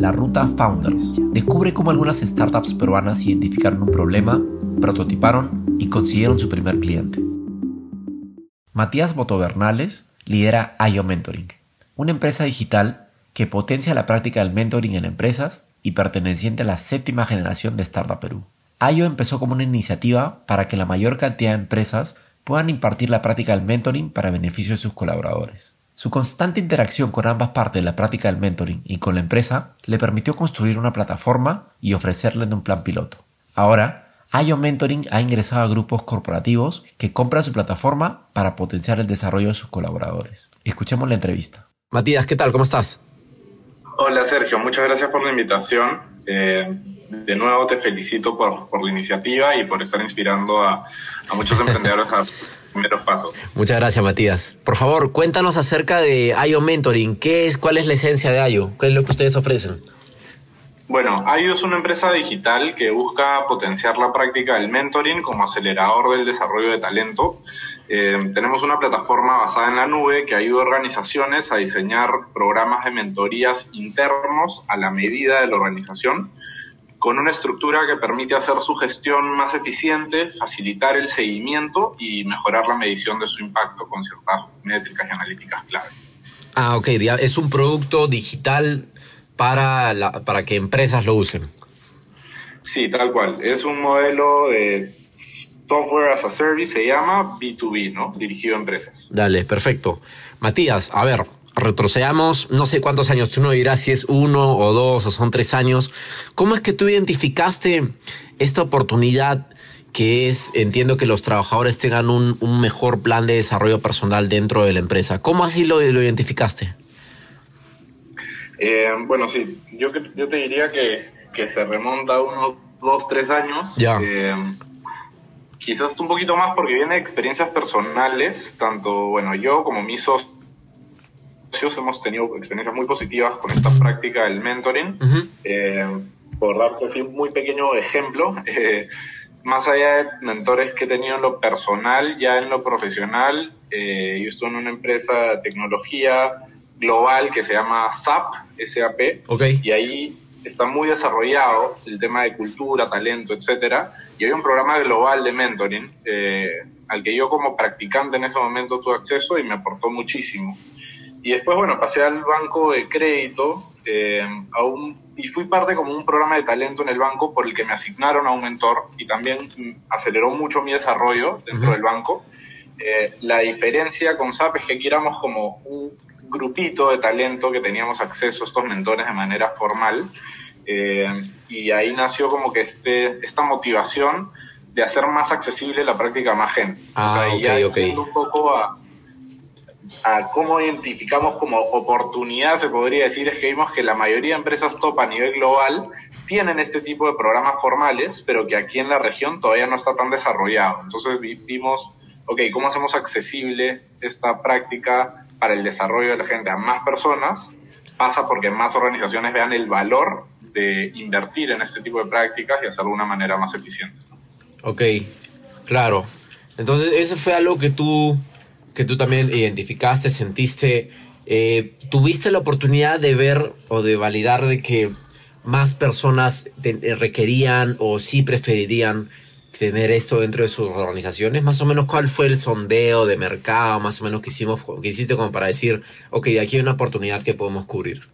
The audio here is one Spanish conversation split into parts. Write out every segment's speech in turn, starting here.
la ruta Founders. Descubre cómo algunas startups peruanas identificaron un problema, prototiparon y consiguieron su primer cliente. Matías Botovernales lidera IO Mentoring, una empresa digital que potencia la práctica del mentoring en empresas y perteneciente a la séptima generación de Startup Perú. IO empezó como una iniciativa para que la mayor cantidad de empresas puedan impartir la práctica del mentoring para beneficio de sus colaboradores. Su constante interacción con ambas partes de la práctica del mentoring y con la empresa le permitió construir una plataforma y ofrecerle un plan piloto. Ahora, IO Mentoring ha ingresado a grupos corporativos que compran su plataforma para potenciar el desarrollo de sus colaboradores. Escuchemos la entrevista. Matías, ¿qué tal? ¿Cómo estás? Hola Sergio, muchas gracias por la invitación. Eh, de nuevo te felicito por, por, la iniciativa y por estar inspirando a, a muchos emprendedores a primeros pasos. Muchas gracias, Matías. Por favor, cuéntanos acerca de IO Mentoring. ¿Qué es, cuál es la esencia de IO? ¿Qué es lo que ustedes ofrecen? Bueno, IO es una empresa digital que busca potenciar la práctica del mentoring como acelerador del desarrollo de talento. Eh, tenemos una plataforma basada en la nube que ayuda a organizaciones a diseñar programas de mentorías internos a la medida de la organización con una estructura que permite hacer su gestión más eficiente, facilitar el seguimiento y mejorar la medición de su impacto con ciertas métricas y analíticas clave. Ah, ok, es un producto digital para, para que empresas lo usen. Sí, tal cual. Es un modelo de software as a service, se llama B2B, ¿no? Dirigido a empresas. Dale, perfecto. Matías, a ver, retrocedamos no sé cuántos años, tú no dirás si es uno o dos o son tres años. ¿Cómo es que tú identificaste esta oportunidad que es, entiendo que los trabajadores tengan un, mejor plan de desarrollo personal dentro de la empresa? ¿Cómo así lo, identificaste? Eh, bueno, sí, yo, yo te diría que, que, se remonta a unos dos, tres años. Ya. Eh, quizás un poquito más porque viene de experiencias personales, tanto, bueno, yo como mis socios hemos tenido experiencias muy positivas con esta práctica del mentoring. Eh, por darte así un muy pequeño ejemplo, eh, más allá de mentores que he tenido en lo personal, ya en lo profesional, eh, yo estoy en una empresa de tecnología global que se llama SAP, SAP, y ahí está muy desarrollado el tema de cultura, talento, etcétera, y hay un programa global de mentoring al que yo como practicante en ese momento tuve acceso y me aportó muchísimo. Y después, bueno, pasé al banco de crédito eh, y fui parte como un programa de talento en el banco por el que me asignaron a un mentor y también aceleró mucho mi desarrollo dentro del banco. Eh, la diferencia con SAP es que aquí éramos como un grupito de talento que teníamos acceso a estos mentores de manera formal eh, y ahí nació como que este, esta motivación de hacer más accesible la práctica a más gente. Ah, o sea, okay, un poco a a cómo identificamos como oportunidad, se podría decir, es que vimos que la mayoría de empresas top a nivel global tienen este tipo de programas formales, pero que aquí en la región todavía no está tan desarrollado. Entonces vimos, ok, ¿cómo hacemos accesible esta práctica para el desarrollo de la gente a más personas? Pasa porque más organizaciones vean el valor de invertir en este tipo de prácticas y hacerlo de una manera más eficiente. Ok, claro. Entonces, eso fue algo que tú que tú también identificaste, sentiste, eh, tuviste la oportunidad de ver o de validar de que más personas eh, requerían o sí preferirían tener esto dentro de sus organizaciones? Más o menos, ¿cuál fue el sondeo de mercado, más o menos, que, hicimos, que hiciste como para decir, ok, aquí hay una oportunidad que podemos cubrir?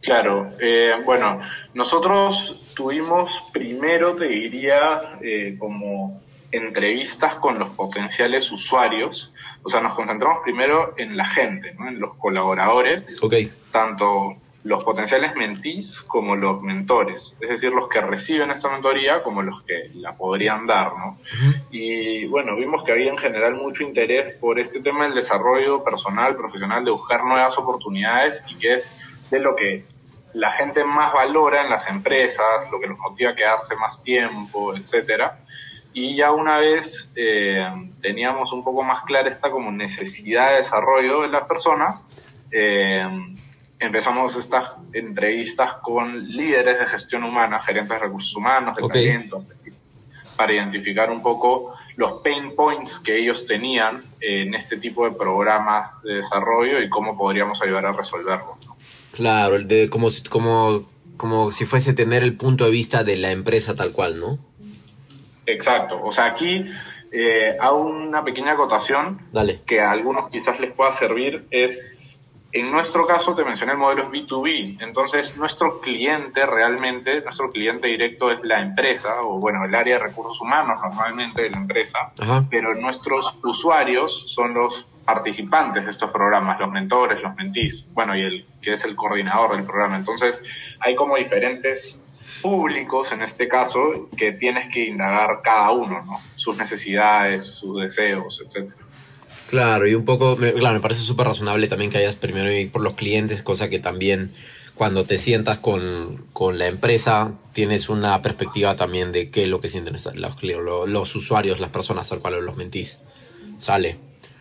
Claro, eh, bueno, nosotros tuvimos primero, te diría, como entrevistas con los potenciales usuarios. O sea, nos concentramos primero en la gente, en los colaboradores, tanto los potenciales mentís como los mentores, es decir, los que reciben esta mentoría como los que la podrían dar, ¿no? Y bueno, vimos que había en general mucho interés por este tema del desarrollo personal, profesional, de buscar nuevas oportunidades y que es de lo que la gente más valora en las empresas, lo que los motiva a quedarse más tiempo, etcétera. Y ya una vez eh, teníamos un poco más clara esta como necesidad de desarrollo de las personas, eh, empezamos estas entrevistas con líderes de gestión humana, gerentes de recursos humanos, de talento, para identificar un poco los pain points que ellos tenían en este tipo de programas de desarrollo y cómo podríamos ayudar a resolverlos. Claro, el de como, como, como si fuese tener el punto de vista de la empresa tal cual, ¿no? Exacto. O sea, aquí eh, hago una pequeña acotación Dale. que a algunos quizás les pueda servir. Es, en nuestro caso, te mencioné el modelo es B2B. Entonces, nuestro cliente realmente, nuestro cliente directo es la empresa, o bueno, el área de recursos humanos normalmente de la empresa. Ajá. Pero nuestros usuarios son los participantes de estos programas, los mentores, los mentís, bueno, y el que es el coordinador del programa. Entonces, hay como diferentes públicos, en este caso, que tienes que indagar cada uno, ¿no? Sus necesidades, sus deseos, etcétera. Claro, y un poco, me, claro, me parece súper razonable también que hayas primero ir por los clientes, cosa que también cuando te sientas con, con la empresa tienes una perspectiva también de qué es lo que sienten los, los, los usuarios, las personas al cual los mentís. Sale.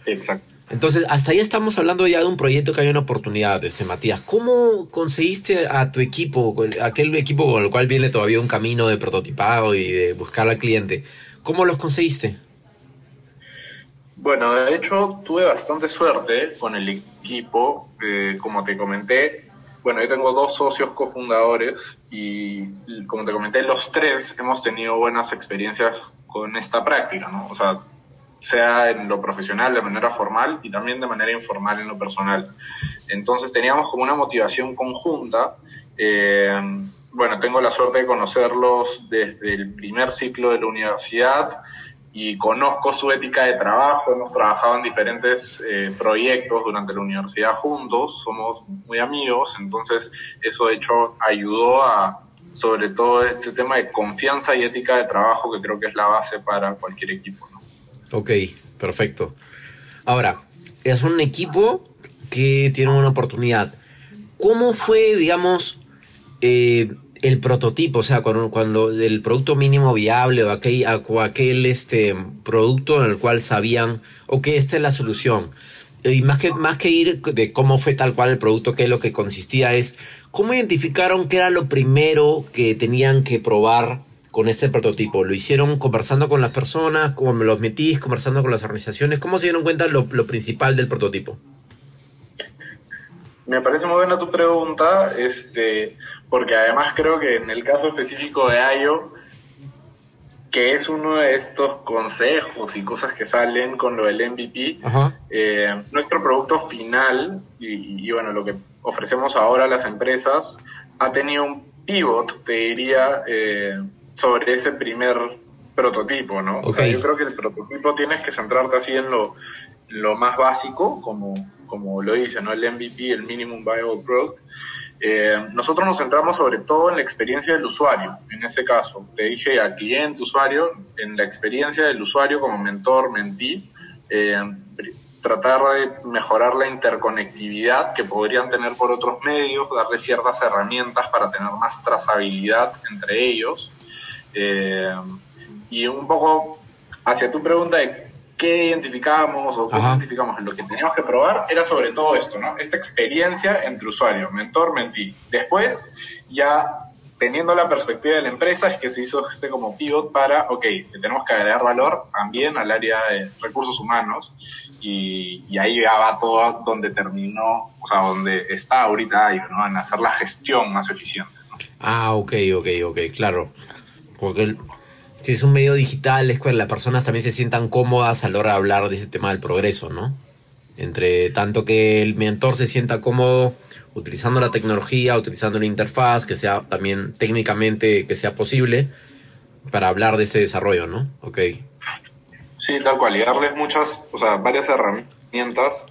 Exacto. Entonces, hasta ahí estamos hablando ya de un proyecto que hay una oportunidad, este Matías. ¿Cómo conseguiste a tu equipo, aquel equipo con el cual viene todavía un camino de prototipado y de buscar al cliente? ¿Cómo los conseguiste? Bueno, de hecho, tuve bastante suerte con el equipo. Eh, como te comenté, bueno, yo tengo dos socios cofundadores y, como te comenté, los tres hemos tenido buenas experiencias con esta práctica, ¿no? O sea, sea en lo profesional de manera formal y también de manera informal en lo personal. Entonces teníamos como una motivación conjunta. Eh, bueno, tengo la suerte de conocerlos desde el primer ciclo de la universidad y conozco su ética de trabajo. Hemos trabajado en diferentes eh, proyectos durante la universidad juntos, somos muy amigos, entonces eso de hecho ayudó a sobre todo este tema de confianza y ética de trabajo que creo que es la base para cualquier equipo. Ok, perfecto. Ahora, es un equipo que tiene una oportunidad. ¿Cómo fue, digamos, eh, el prototipo? O sea, cuando, el producto mínimo viable o aquel, aquel este, producto en el cual sabían, ok, esta es la solución. Y más que, más que ir de cómo fue tal cual el producto, qué es lo que consistía, es cómo identificaron qué era lo primero que tenían que probar con este prototipo? ¿Lo hicieron conversando con las personas? ¿Cómo me los metís? ¿Conversando con las organizaciones? ¿Cómo se dieron cuenta lo, lo principal del prototipo? Me parece muy buena tu pregunta, este, porque además creo que en el caso específico de Ayo, que es uno de estos consejos y cosas que salen con lo del MVP, eh, nuestro producto final y, y, bueno, lo que ofrecemos ahora a las empresas ha tenido un pivot, te diría, eh, sobre ese primer prototipo, ¿no? Okay. O sea, yo creo que el prototipo tienes que centrarte así en lo, lo más básico, como, como lo dice, ¿no? El MVP, el Minimum Viable Product. Eh, nosotros nos centramos sobre todo en la experiencia del usuario, en este caso. Te dije al cliente, usuario, en la experiencia del usuario como mentor, mentí, eh, tratar de mejorar la interconectividad que podrían tener por otros medios, darle ciertas herramientas para tener más trazabilidad entre ellos. Eh, y un poco hacia tu pregunta de qué identificábamos o qué Ajá. identificamos, lo que teníamos que probar era sobre todo esto, ¿no? Esta experiencia entre usuario, mentor, mentí. Después, ya teniendo la perspectiva de la empresa, es que se hizo este como pivot para, ok, tenemos que agregar valor también al área de recursos humanos y, y ahí ya va todo donde terminó, o sea, donde está ahorita ¿no? En hacer la gestión más eficiente. ¿no? Ah, ok, ok, ok, claro. Porque el- si es un medio digital, es que las personas también se sientan cómodas a la hora de hablar de ese tema del progreso, ¿no? Entre tanto que el mentor se sienta cómodo utilizando la tecnología, utilizando la interfaz, que sea también técnicamente que sea posible para hablar de ese desarrollo, ¿no? Ok. Sí, tal cual, y darles muchas, o sea, varias herramientas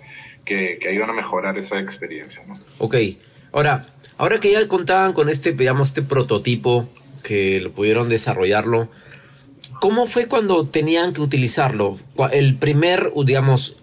que, que ayudan a mejorar esa experiencia, ¿no? Ok. Ahora, ahora que ya contaban con este, digamos, este prototipo que lo pudieron desarrollarlo, ¿cómo fue cuando tenían que utilizarlo? El primer, digamos,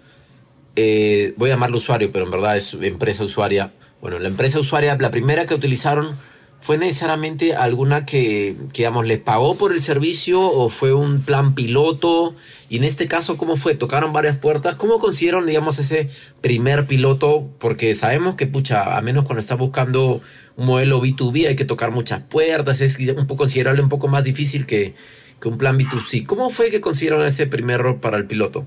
eh, voy a llamarlo usuario, pero en verdad es empresa usuaria. Bueno, la empresa usuaria, la primera que utilizaron, ¿fue necesariamente alguna que, que, digamos, les pagó por el servicio o fue un plan piloto? Y en este caso, ¿cómo fue? ¿Tocaron varias puertas? ¿Cómo consiguieron, digamos, ese primer piloto? Porque sabemos que, pucha, a menos cuando estás buscando un modelo B2B hay que tocar muchas puertas, es un poco considerable, un poco más difícil que, que un plan B2C. ¿Cómo fue que consiguieron ese primer rol para el piloto?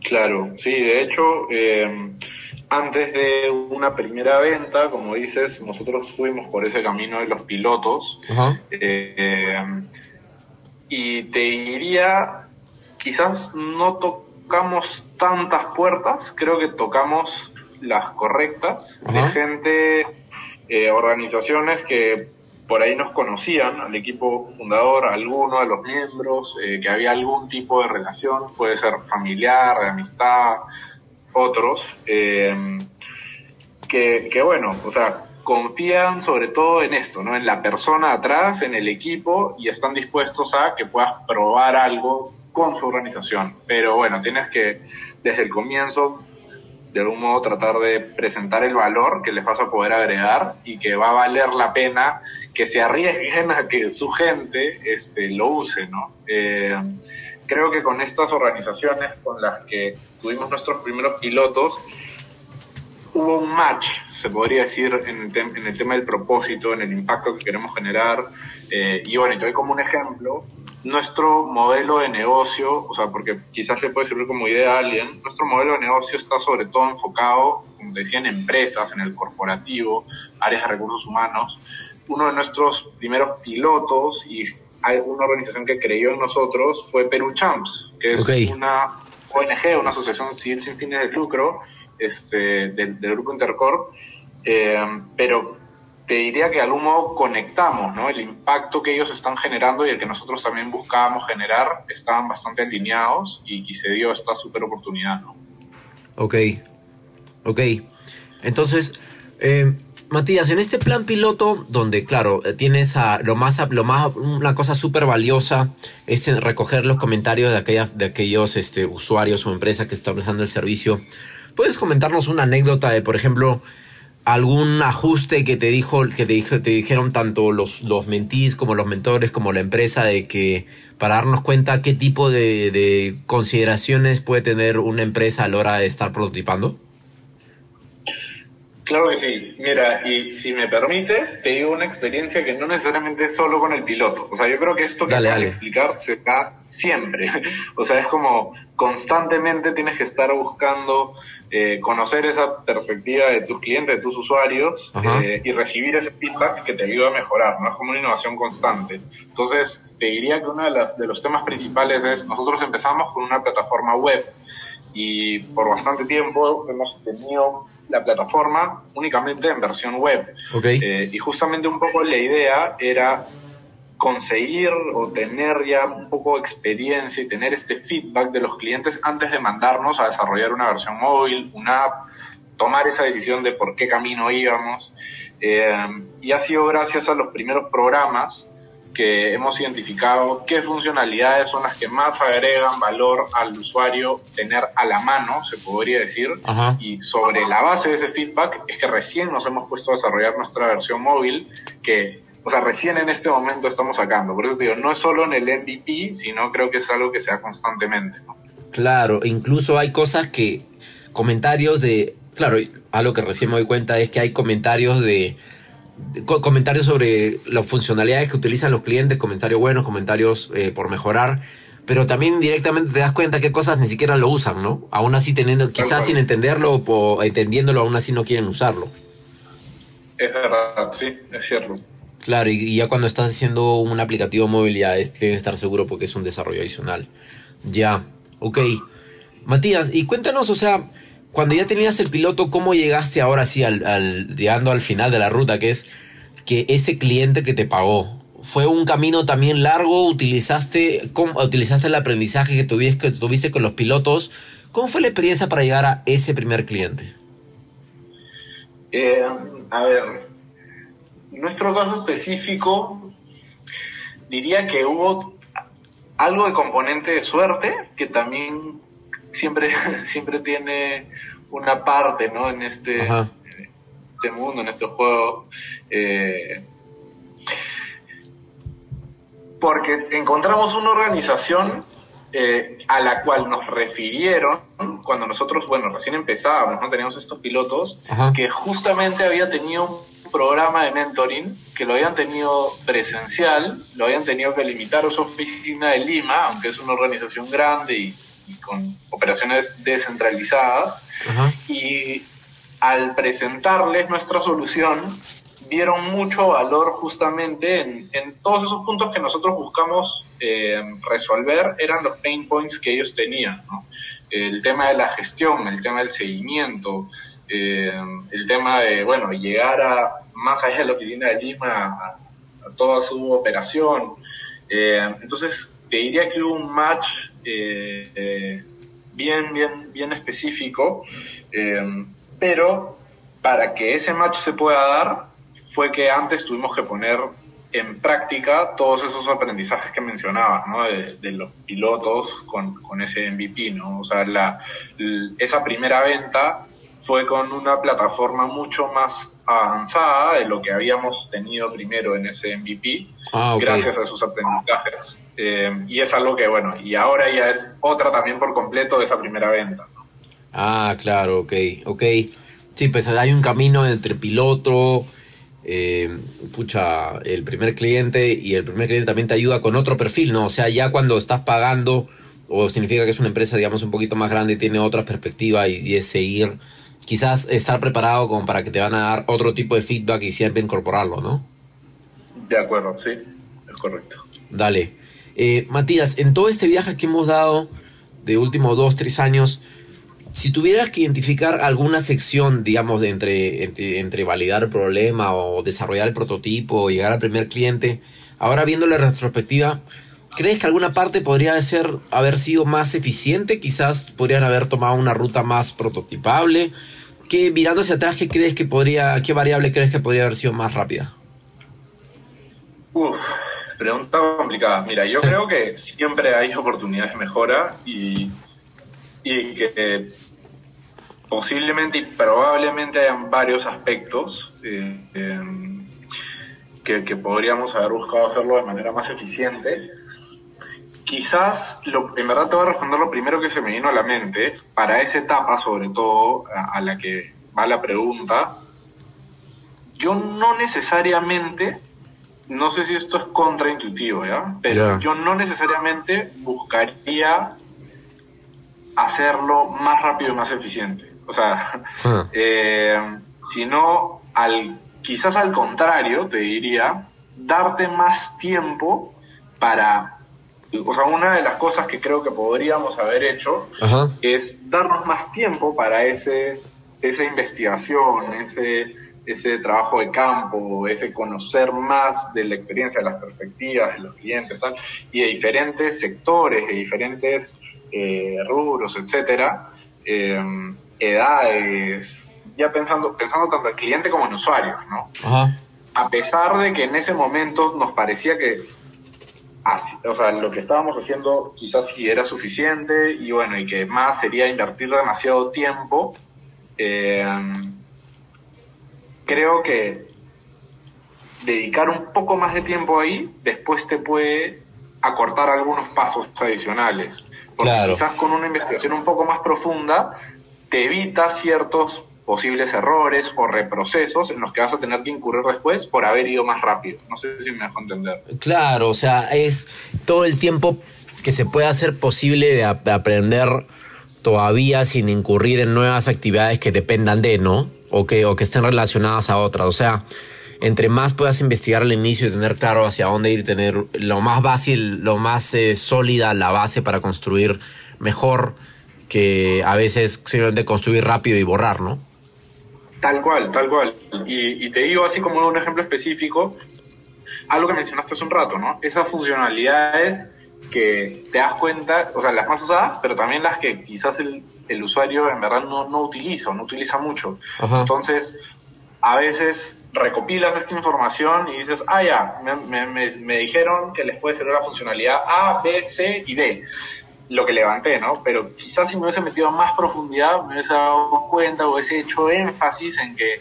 Claro, sí, de hecho, eh, antes de una primera venta, como dices, nosotros fuimos por ese camino de los pilotos. Eh, y te diría, quizás no tocamos tantas puertas, creo que tocamos las correctas, de gente, eh, organizaciones que por ahí nos conocían, al equipo fundador, alguno de los miembros, eh, que había algún tipo de relación, puede ser familiar, de amistad, otros, eh, que, que, bueno, o sea, confían sobre todo en esto, ¿no? En la persona atrás, en el equipo, y están dispuestos a que puedas probar algo con su organización. Pero bueno, tienes que desde el comienzo de algún modo tratar de presentar el valor que les vas a poder agregar y que va a valer la pena que se arriesguen a que su gente este, lo use, ¿no? Eh, creo que con estas organizaciones con las que tuvimos nuestros primeros pilotos, hubo un match, se podría decir, en el, tema del propósito, en el impacto que queremos generar. Eh, y bueno, te doy como un ejemplo, nuestro modelo de negocio, o sea, porque quizás le puede servir como idea a alguien, nuestro modelo de negocio está sobre todo enfocado, como te decía, en empresas, en el corporativo, áreas de recursos humanos. Uno de nuestros primeros pilotos y una organización que creyó en nosotros fue Peru Champs, que es una ONG, una asociación civil sin fines de lucro este, del, grupo Intercorp, eh, pero te diría que algún modo conectamos, ¿no? El impacto que ellos están generando y el que nosotros también buscábamos generar estaban bastante alineados y, se dio esta super oportunidad, ¿no? Ok, ok. Entonces, eh, Matías, en este plan piloto, donde claro, tienes a, lo más, lo más, una cosa súper valiosa es recoger los comentarios de, aquellas, de aquellos este, usuarios o empresas que están prestando el servicio. ¿Puedes comentarnos una anécdota de, por ejemplo, algún ajuste que te dijo, que te, te dijeron tanto los, los mentís como los mentores, como la empresa, de que para darnos cuenta qué tipo de, de consideraciones puede tener una empresa a la hora de estar prototipando? Claro que sí. Mira, y si me permites, te digo una experiencia que no necesariamente es solo con el piloto. O sea, yo creo que esto que dale, explicar se da siempre. o sea, es como constantemente tienes que estar buscando eh, conocer esa perspectiva de tus clientes, de tus usuarios eh, y recibir ese feedback que te ayuda a mejorar. No es como una innovación constante. Entonces, te diría que uno de, las, de los temas principales es, nosotros empezamos con una plataforma web y por bastante tiempo hemos tenido la plataforma únicamente en versión web. Eh, y justamente un poco la idea era conseguir o tener ya un poco de experiencia y tener este feedback de los clientes antes de mandarnos a desarrollar una versión móvil, una app, tomar esa decisión de por qué camino íbamos. Eh, y ha sido gracias a los primeros programas que hemos identificado qué funcionalidades son las que más agregan valor al usuario tener a la mano, se podría decir, y sobre la base de ese feedback es que recién nos hemos puesto a desarrollar nuestra versión móvil, que, o sea, recién en este momento estamos sacando. Por eso digo, no es solo en el MVP, sino creo que es algo que se da constantemente. Claro, incluso hay cosas que, comentarios de, claro, algo que recién me doy cuenta es que hay comentarios de comentarios sobre las funcionalidades que utilizan los clientes, comentarios buenos, comentarios eh, por mejorar, pero también directamente te das cuenta que cosas ni siquiera lo usan, ¿no? Aún así teniendo, quizás sin entenderlo o entendiéndolo, aún así no quieren usarlo. Es verdad, sí, es cierto. Claro, y, ya cuando estás haciendo un aplicativo móvil ya es, que estar seguro porque es un desarrollo adicional. Ya, ok. Matías, y cuéntanos, o sea, cuando ya tenías el piloto, ¿cómo llegaste ahora sí al, llegando al final de la ruta? Que es que ese cliente que te pagó, ¿fue un camino también largo? ¿Utilizaste, cómo, utilizaste el aprendizaje que tuviste, que tuviste con los pilotos? ¿Cómo fue la experiencia para llegar a ese primer cliente? Eh, a ver, nuestro caso específico, diría que hubo algo de componente de suerte que también siempre, siempre tiene una parte, ¿no? En este, este mundo, en este juego. Eh, porque encontramos una organización eh, a la cual nos refirieron cuando nosotros, bueno, recién empezábamos, ¿no? Teníamos estos pilotos que justamente había tenido un programa de mentoring que lo habían tenido presencial, lo habían tenido que limitar a su oficina de Lima, aunque es una organización grande y con operaciones descentralizadas. Y al presentarles nuestra solución, vieron mucho valor justamente en, todos esos puntos que nosotros buscamos eh, resolver, eran los pain points que ellos tenían. El tema de la gestión, el tema del seguimiento, eh, el tema de, bueno, llegar a más allá de la oficina de Lima, a, toda su operación. Eh, entonces, te diría que hubo un match bien, bien, bien específico, pero para que ese match se pueda dar, fue que antes tuvimos que poner en práctica todos esos aprendizajes que mencionabas, ¿no? De, los pilotos con, con, ese MVP, ¿no? O sea, la, esa primera venta fue con una plataforma mucho más avanzada de lo que habíamos tenido primero en ese MVP, ah, gracias a esos aprendizajes. Eh, y es algo que, bueno, y ahora ya es otra también por completo de esa primera venta. ¿no? Ah, claro, ok, ok. Sí, pues hay un camino entre piloto, eh, pucha, el primer cliente y el primer cliente también te ayuda con otro perfil, ¿no? O sea, ya cuando estás pagando, o significa que es una empresa, digamos, un poquito más grande y tiene otra perspectiva y, es seguir, quizás estar preparado como para que te van a dar otro tipo de feedback y siempre incorporarlo, ¿no? De acuerdo, sí, es correcto. Dale. Eh, Matías, en todo este viaje que hemos dado de últimos dos, tres años, si tuvieras que identificar alguna sección, digamos, entre, entre, validar el problema o desarrollar el prototipo o llegar al primer cliente, ahora viendo la retrospectiva, ¿crees que alguna parte podría ser, haber sido más eficiente? Quizás podrían haber tomado una ruta más prototipable. ¿Qué, mirando hacia atrás, ¿qué crees que podría, qué variable crees que podría haber sido más rápida? Uf, pregunta complicada. Mira, yo creo que siempre hay oportunidades de mejora y y que posiblemente y probablemente hayan varios aspectos eh, em, que, podríamos haber buscado hacerlo de manera más eficiente. Quizás, en verdad te voy a responder lo primero que se me vino a la mente, para esa etapa sobre todo, a, la que va la pregunta, yo no necesariamente, no sé si esto es contraintuitivo, ¿ya? Pero yo no necesariamente buscaría hacerlo más rápido y más eficiente. O sea, ah. eh, sino al, quizás al contrario, te diría, darte más tiempo para... O sea, una de las cosas que creo que podríamos haber hecho es darnos más tiempo para ese, esa investigación, ese, ese trabajo de campo, ese conocer más de la experiencia, de las perspectivas de los clientes y de diferentes sectores, de diferentes eh, rubros, etcétera, eh, edades, ya pensando, pensando tanto el cliente como en usuarios, ¿no? A pesar de que en ese momento nos parecía que o sea, lo que estábamos haciendo quizás sí era suficiente y bueno, y que más sería invertir demasiado tiempo, eh, creo que dedicar un poco más de tiempo ahí después te puede acortar algunos pasos adicionales. Porque quizás con una investigación un poco más profunda te evita ciertos posibles errores o reprocesos en los que vas a tener que incurrir después por haber ido más rápido. No sé si me dejo entender. Claro, o sea, es todo el tiempo que se puede hacer posible de, aprender todavía sin incurrir en nuevas actividades que dependan de, ¿no? O que, o que estén relacionadas a otras. O sea, entre más puedas investigar al inicio y tener claro hacia dónde ir, tener lo más fácil, lo más eh, sólida la base para construir mejor que a veces simplemente construir rápido y borrar, ¿no? Tal cual, tal cual. Y, te digo así como un ejemplo específico, algo que mencionaste hace un rato, ¿no? Esas funcionalidades que te das cuenta, o sea, las más usadas, pero también las que quizás el, usuario en verdad no, no utiliza, no utiliza mucho. Entonces, a veces recopilas esta información y dices, ah, ya, me, me, dijeron que les puede servir la funcionalidad A, B, C y D. Lo que levanté, ¿no? Pero quizás si me hubiese metido a más profundidad, me hubiese dado cuenta o hubiese hecho énfasis en que,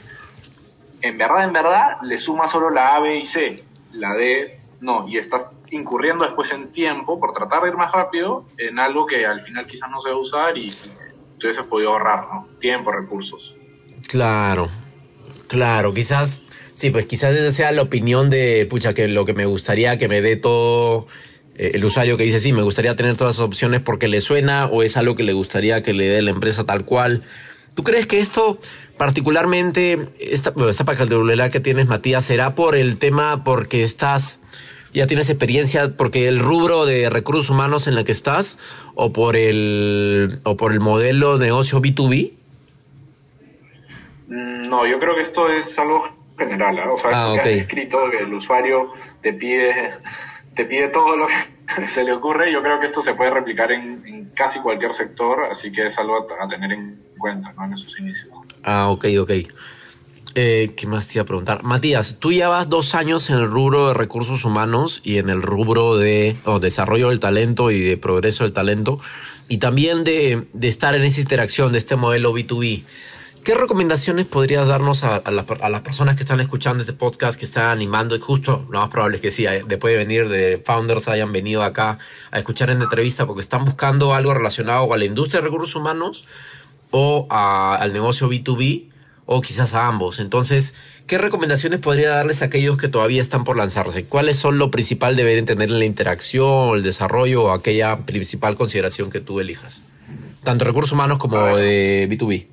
en verdad, en verdad, le suma solo la A, B y C. La D, no. Y estás incurriendo después en tiempo por tratar de ir más rápido en algo que al final quizás no se va a usar y entonces has podido ahorrar, ¿no? Tiempo, recursos. Claro, Claro, quizás, sí, pues quizás esa sea la opinión de, pucha, que lo que me gustaría que me dé todo eh, el usuario que dice, sí, me gustaría tener todas esas opciones porque le suena o es algo que le gustaría que le dé la empresa tal cual. ¿Tú crees que esto particularmente esta, esta que tienes, Matías, será por el tema porque estás, ya tienes experiencia, porque el rubro de recursos humanos en la que estás, o por el, o por el modelo de negocio B2B? Mm, no, yo creo que esto es algo general, ¿eh? o sea, ah, okay. escrito que el usuario te pide, te pide todo lo que se le ocurre, yo creo que esto se puede replicar en, casi cualquier sector, así que es algo a, tener en cuenta ¿no? en esos inicios. Ah, ok, ok. Eh, ¿Qué más te iba a preguntar? Matías, tú llevas dos años en el rubro de recursos humanos y en el rubro de desarrollo del talento y de progreso del talento, y también de, de estar en esa interacción de este modelo B2B. ¿Qué recomendaciones podrías darnos a, las personas que están escuchando este podcast, que están animando? Y justo lo más probable es que sí, eh, después de venir de Founders hayan venido acá a escuchar en entrevista porque están buscando algo relacionado a la industria de recursos humanos o al negocio B2B o quizás a ambos. Entonces, ¿qué recomendaciones podría darles a aquellos que todavía están por lanzarse? ¿Cuáles son lo principal de deber tener en la interacción, el desarrollo o aquella principal consideración que tú elijas? Tanto recursos humanos como de B2B.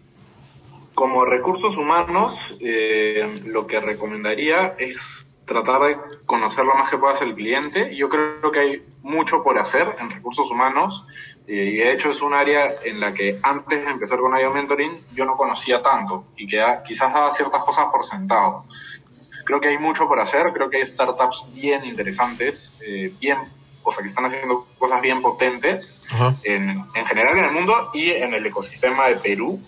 Como recursos humanos, eh, lo que recomendaría es tratar de conocer lo más que puedas el cliente. Yo creo que hay mucho por hacer en recursos humanos eh, y de hecho es un área en la que antes de empezar con IO Mentoring yo no conocía tanto y que quizás daba ciertas cosas por sentado. Creo que hay mucho por hacer, creo que hay startups bien interesantes, eh, bien, o sea, que están haciendo cosas bien potentes en, en general en el mundo y en el ecosistema de Perú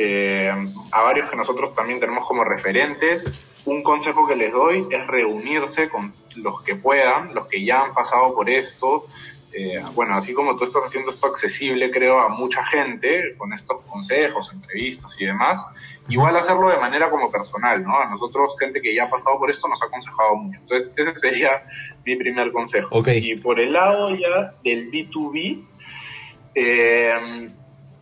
eh, a varios que nosotros también tenemos como referentes. Un consejo que les doy es reunirse con los que puedan, los que ya han pasado por esto. Eh, bueno, así como tú estás haciendo esto accesible, creo, a mucha gente con estos consejos, entrevistas y demás, igual hacerlo de manera como personal, ¿no? A nosotros, gente que ya ha pasado por esto, nos ha aconsejado mucho. Entonces, ese sería mi primer consejo. Y por el lado ya del B2B, eh,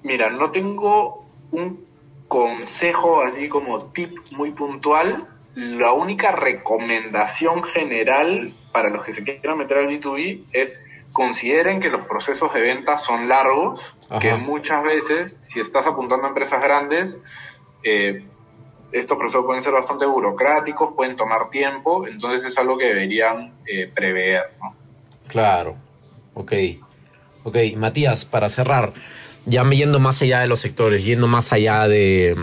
mira, no tengo un consejo así como tip muy puntual, la única recomendación general para los que se quieran meter al B2B es consideren que los procesos de venta son largos, que muchas veces, si estás apuntando a empresas grandes, eh, estos procesos pueden ser bastante burocráticos, pueden tomar tiempo, entonces es algo que deberían eh, prever. Claro, ok. Ok, Matías, para cerrar, ya yendo más allá de los sectores, yendo más allá de,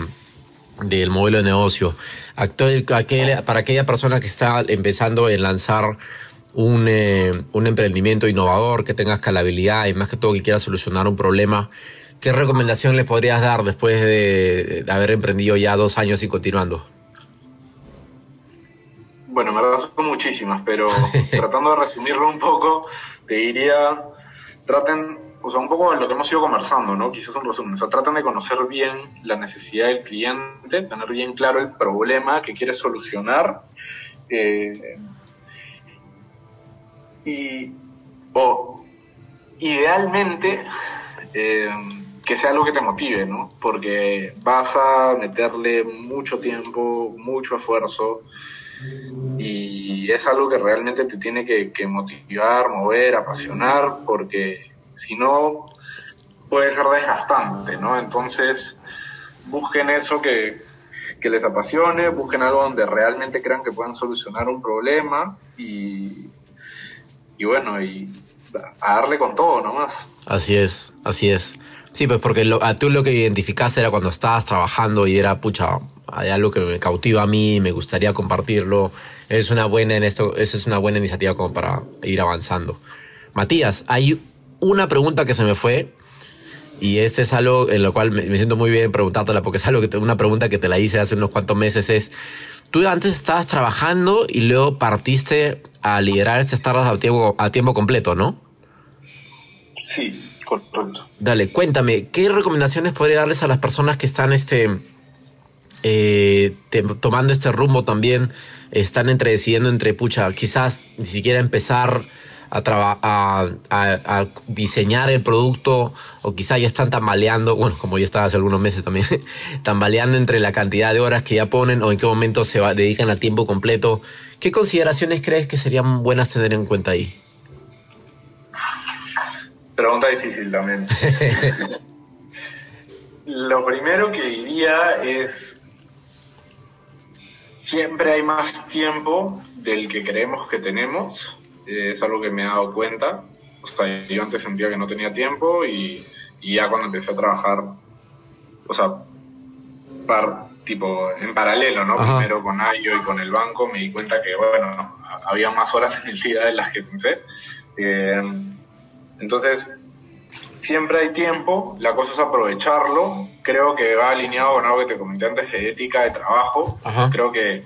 del modelo de negocio, para aquella persona que está empezando a lanzar un, eh, un, emprendimiento innovador, que tenga escalabilidad y más que todo que quiera solucionar un problema, ¿qué recomendación le podrías dar después de, haber emprendido ya dos años y continuando? Bueno, me verdad son muchísimas, pero tratando de resumirlo un poco, te diría, traten o sea, un poco en lo que hemos ido conversando, ¿no? Quizás un resumen. O sea, tratan de conocer bien la necesidad del cliente, tener bien claro el problema que quiere solucionar. Eh, y, o idealmente, eh, que sea algo que te motive, ¿no? Porque vas a meterle mucho tiempo, mucho esfuerzo, y es algo que realmente te tiene que, que motivar, mover, apasionar, porque si no, puede ser desgastante, ¿no? Entonces, busquen eso que, les apasione, busquen algo donde realmente crean que puedan solucionar un problema y, y bueno, y a darle con todo nomás. Así es, así es. Sí, pues porque lo, a tú lo que identificaste era cuando estabas trabajando y era, pucha, hay algo que me cautiva a mí, me gustaría compartirlo. Es una buena en esto, esa es una buena iniciativa como para ir avanzando. Matías, hay una pregunta que se me fue. Y este es algo en lo cual me, siento muy bien preguntártela, porque es algo que una pregunta que te la hice hace unos cuantos meses. Es, tú antes estabas trabajando y luego partiste a liderar este startup a tiempo, a tiempo completo, ¿no? Sí, correcto. Dale, cuéntame, ¿qué recomendaciones podría darles a las personas que están este, eh, tomando este rumbo también? Están entre decidiendo entre, pucha, quizás ni siquiera empezar a, a, diseñar el producto o quizá ya están tambaleando, bueno, como ya estaba hace algunos meses también, tambaleando entre la cantidad de horas que ya ponen o en qué momento se dedican a tiempo completo. ¿Qué consideraciones crees que serían buenas tener en cuenta ahí? Pregunta difícil también. Lo primero que diría es, siempre hay más tiempo del que creemos que tenemos, eh, es algo que me he dado cuenta. O sea, yo antes sentía que no tenía tiempo y, y ya cuando empecé a trabajar, o sea, par, tipo en paralelo, ¿no? Primero con Ayo y con el banco, me di cuenta que, bueno, había más horas en el día de las que pensé. Eh, entonces, siempre hay tiempo, la cosa es aprovecharlo. Creo que va alineado con algo que te comenté antes de ética de trabajo. Creo que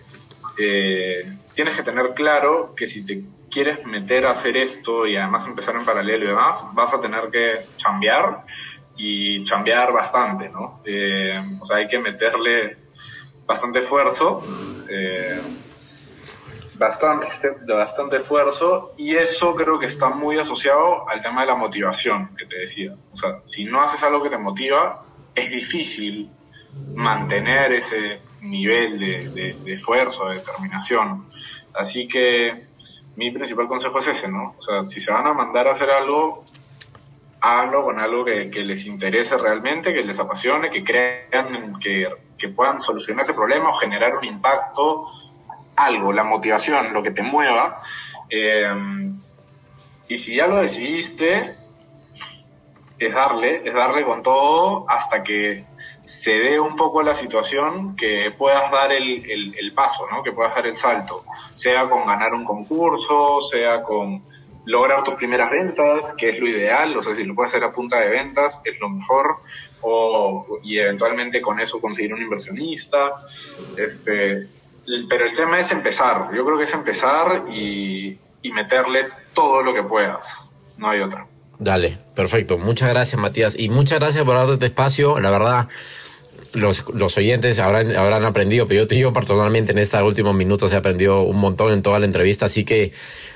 eh, tienes que tener claro que si te quieres meter a hacer esto y además empezar en paralelo y demás, vas a tener que chambear y chambear bastante, ¿no? Eh, o sea, hay que meterle bastante esfuerzo. Eh, bastante, bastante esfuerzo y eso creo que está muy asociado al tema de la motivación que te decía. O sea, si no haces algo que te motiva, es difícil mantener ese nivel de, de, esfuerzo, de determinación. Así que mi principal consejo es ese, ¿no? O sea, si se van a mandar a hacer algo, háganlo con algo que, les interese realmente, que les apasione, que crean que, que puedan solucionar ese problema o generar un impacto algo, la motivación, lo que te mueva. Eh, y si ya lo decidiste, es darle, es darle con todo hasta que se dé un poco la situación que puedas dar el, el, paso, ¿no? que puedas dar el salto, sea con ganar un concurso, sea con lograr tus primeras ventas, que es lo ideal, o sea, si lo puedes hacer a punta de ventas, es lo mejor, o, y eventualmente con eso conseguir un inversionista, este, pero el tema es empezar. Yo creo que es empezar y, meterle todo lo que puedas. No hay otra. Dale, perfecto. Muchas gracias, Matías. Y muchas gracias por darte este espacio. La verdad, los, los oyentes habrán, habrán aprendido, pero yo, yo personalmente en estos últimos minutos he aprendido un montón en toda la entrevista. Así que,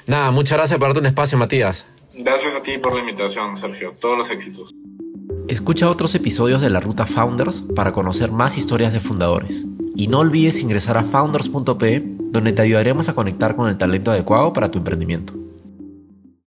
nada, muchas gracias por darte un espacio, Matías. Gracias a ti por la invitación, Sergio. Todos los éxitos. Escucha otros episodios de la Ruta Founders para conocer más historias de fundadores. Y no olvides ingresar a founders.pe donde te ayudaremos a conectar con el talento adecuado para tu emprendimiento.